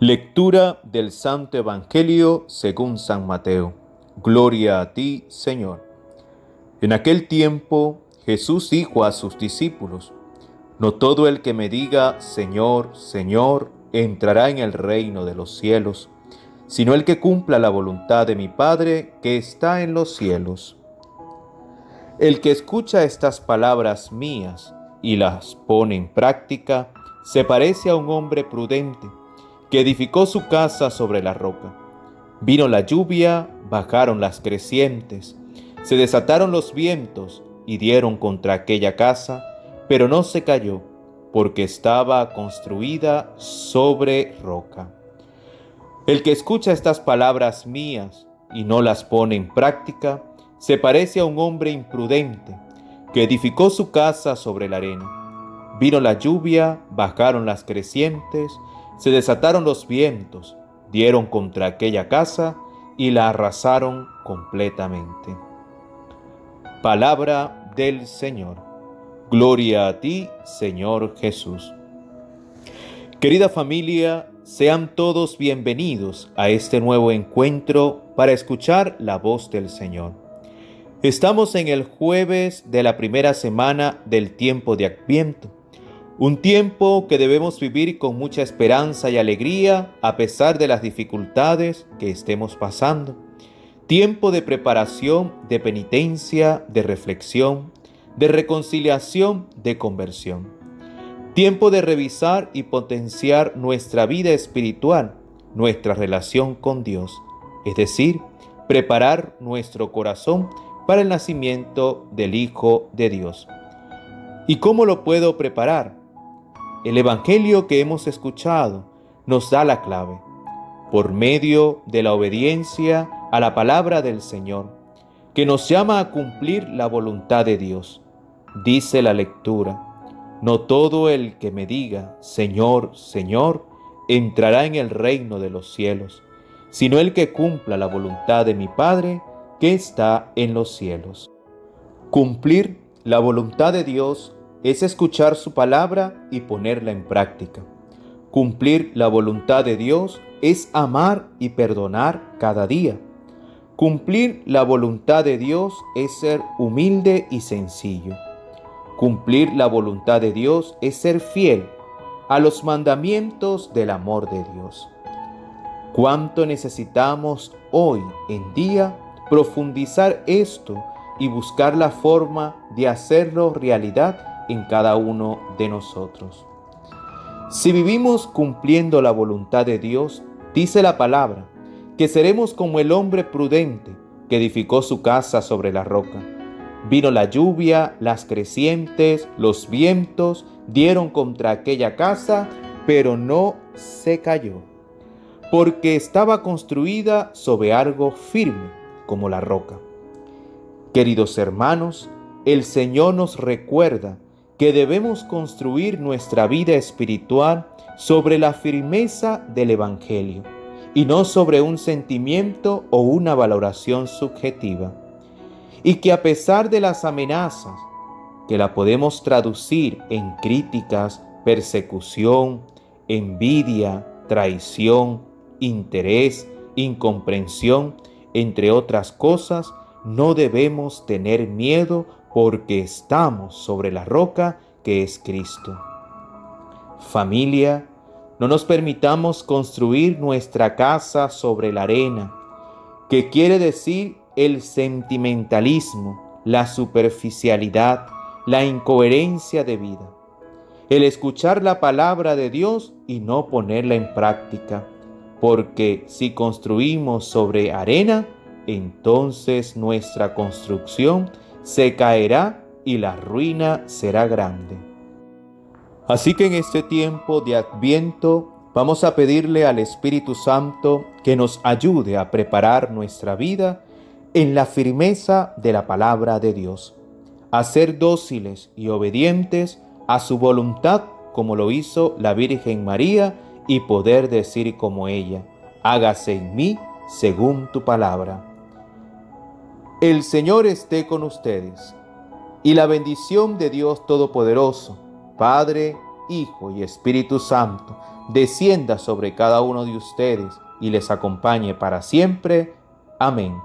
Lectura del Santo Evangelio según San Mateo. Gloria a ti, Señor. En aquel tiempo Jesús dijo a sus discípulos, No todo el que me diga, Señor, Señor, entrará en el reino de los cielos, sino el que cumpla la voluntad de mi Padre que está en los cielos. El que escucha estas palabras mías y las pone en práctica, se parece a un hombre prudente que edificó su casa sobre la roca. Vino la lluvia, bajaron las crecientes, se desataron los vientos y dieron contra aquella casa, pero no se cayó, porque estaba construida sobre roca. El que escucha estas palabras mías y no las pone en práctica, se parece a un hombre imprudente que edificó su casa sobre la arena. Vino la lluvia, bajaron las crecientes, se desataron los vientos, dieron contra aquella casa y la arrasaron completamente. Palabra del Señor. Gloria a ti, Señor Jesús. Querida familia, sean todos bienvenidos a este nuevo encuentro para escuchar la voz del Señor. Estamos en el jueves de la primera semana del tiempo de Adviento un tiempo que debemos vivir con mucha esperanza y alegría a pesar de las dificultades que estemos pasando. Tiempo de preparación, de penitencia, de reflexión, de reconciliación, de conversión. Tiempo de revisar y potenciar nuestra vida espiritual, nuestra relación con Dios. Es decir, preparar nuestro corazón para el nacimiento del Hijo de Dios. ¿Y cómo lo puedo preparar? El Evangelio que hemos escuchado nos da la clave, por medio de la obediencia a la palabra del Señor, que nos llama a cumplir la voluntad de Dios. Dice la lectura, no todo el que me diga, Señor, Señor, entrará en el reino de los cielos, sino el que cumpla la voluntad de mi Padre que está en los cielos. Cumplir la voluntad de Dios es escuchar su palabra y ponerla en práctica. Cumplir la voluntad de Dios es amar y perdonar cada día. Cumplir la voluntad de Dios es ser humilde y sencillo. Cumplir la voluntad de Dios es ser fiel a los mandamientos del amor de Dios. ¿Cuánto necesitamos hoy en día profundizar esto y buscar la forma de hacerlo realidad en cada uno de nosotros. Si vivimos cumpliendo la voluntad de Dios, dice la palabra, que seremos como el hombre prudente que edificó su casa sobre la roca. Vino la lluvia, las crecientes, los vientos dieron contra aquella casa, pero no se cayó, porque estaba construida sobre algo firme como la roca. Queridos hermanos, el Señor nos recuerda que debemos construir nuestra vida espiritual sobre la firmeza del Evangelio y no sobre un sentimiento o una valoración subjetiva. Y que a pesar de las amenazas, que la podemos traducir en críticas, persecución, envidia, traición, interés, incomprensión, entre otras cosas, no debemos tener miedo porque estamos sobre la roca que es Cristo. Familia, no nos permitamos construir nuestra casa sobre la arena, que quiere decir el sentimentalismo, la superficialidad, la incoherencia de vida. El escuchar la palabra de Dios y no ponerla en práctica, porque si construimos sobre arena, entonces nuestra construcción se caerá y la ruina será grande. Así que en este tiempo de adviento vamos a pedirle al Espíritu Santo que nos ayude a preparar nuestra vida en la firmeza de la palabra de Dios, a ser dóciles y obedientes a su voluntad como lo hizo la Virgen María y poder decir como ella, hágase en mí según tu palabra. El Señor esté con ustedes, y la bendición de Dios Todopoderoso, Padre, Hijo y Espíritu Santo, descienda sobre cada uno de ustedes y les acompañe para siempre. Amén.